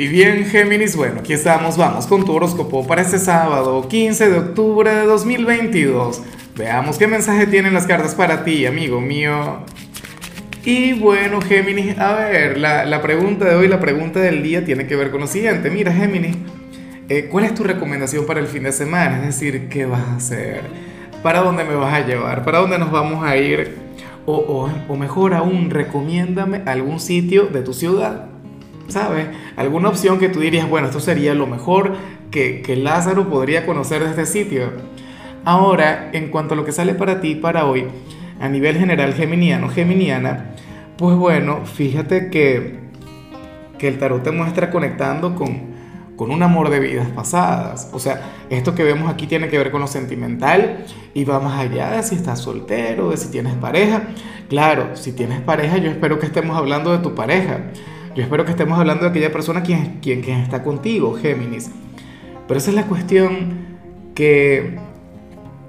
Y bien, Géminis, bueno, aquí estamos, vamos con tu horóscopo para este sábado, 15 de octubre de 2022. Veamos qué mensaje tienen las cartas para ti, amigo mío. Y bueno, Géminis, a ver, la, pregunta de hoy, la pregunta del día tiene que ver con lo siguiente. Mira, Géminis, eh, ¿cuál es tu recomendación para el fin de semana? Es decir, ¿qué vas a hacer? ¿Para dónde me vas a llevar? ¿Para dónde nos vamos a ir? O, o mejor aún, recomiéndame algún sitio de tu ciudad ¿sabes? Alguna opción que tú dirías, bueno, esto sería lo mejor que, que Lázaro podría conocer de este sitio. Ahora, en cuanto a lo que sale para ti para hoy, a nivel general geminiano, geminiana, pues bueno, fíjate que, que el tarot te muestra conectando con, con un amor de vidas pasadas. O sea, esto que vemos aquí tiene que ver con lo sentimental y va más allá de si estás soltero, de si tienes pareja. Claro, si tienes pareja, yo espero que estemos hablando de tu pareja. Yo espero que estemos hablando de aquella persona quien, quien, quien está contigo, Géminis. Pero esa es la cuestión que,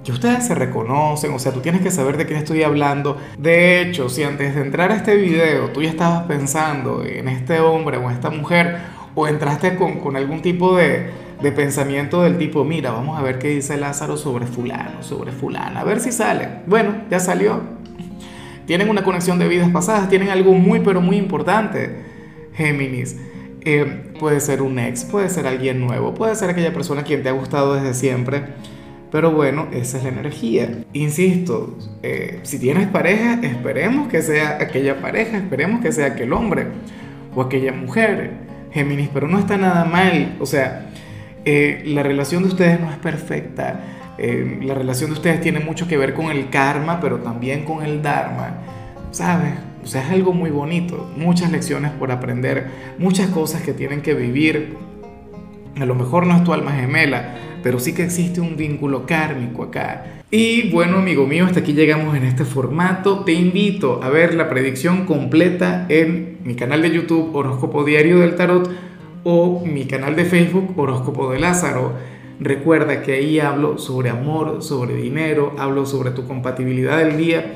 que ustedes se reconocen, o sea, tú tienes que saber de quién estoy hablando. De hecho, si antes de entrar a este video tú ya estabas pensando en este hombre o esta mujer, o entraste con, con algún tipo de, de pensamiento del tipo, mira, vamos a ver qué dice Lázaro sobre fulano, sobre fulana, a ver si sale. Bueno, ya salió. Tienen una conexión de vidas pasadas, tienen algo muy, pero muy importante. Géminis. Eh, puede ser un ex, puede ser alguien nuevo, puede ser aquella persona quien te ha gustado desde siempre. Pero bueno, esa es la energía. Insisto, eh, si tienes pareja, esperemos que sea aquella pareja, esperemos que sea aquel hombre o aquella mujer, Géminis, pero no está nada mal. O sea, eh, la relación de ustedes no es perfecta. la relación de ustedes tiene mucho que ver con el karma, pero también con el dharma. ¿Sabes? O sea, es algo muy bonito, muchas lecciones por aprender, muchas cosas que tienen que vivir. A lo mejor no es tu alma gemela, pero sí que existe un vínculo kármico acá. Y bueno, amigo mío, hasta aquí llegamos en este formato. Te invito a ver la predicción completa en mi canal de YouTube Horóscopo Diario del Tarot o mi canal de Facebook Horóscopo de Lázaro. Recuerda que ahí hablo sobre amor, sobre dinero, hablo sobre tu compatibilidad del día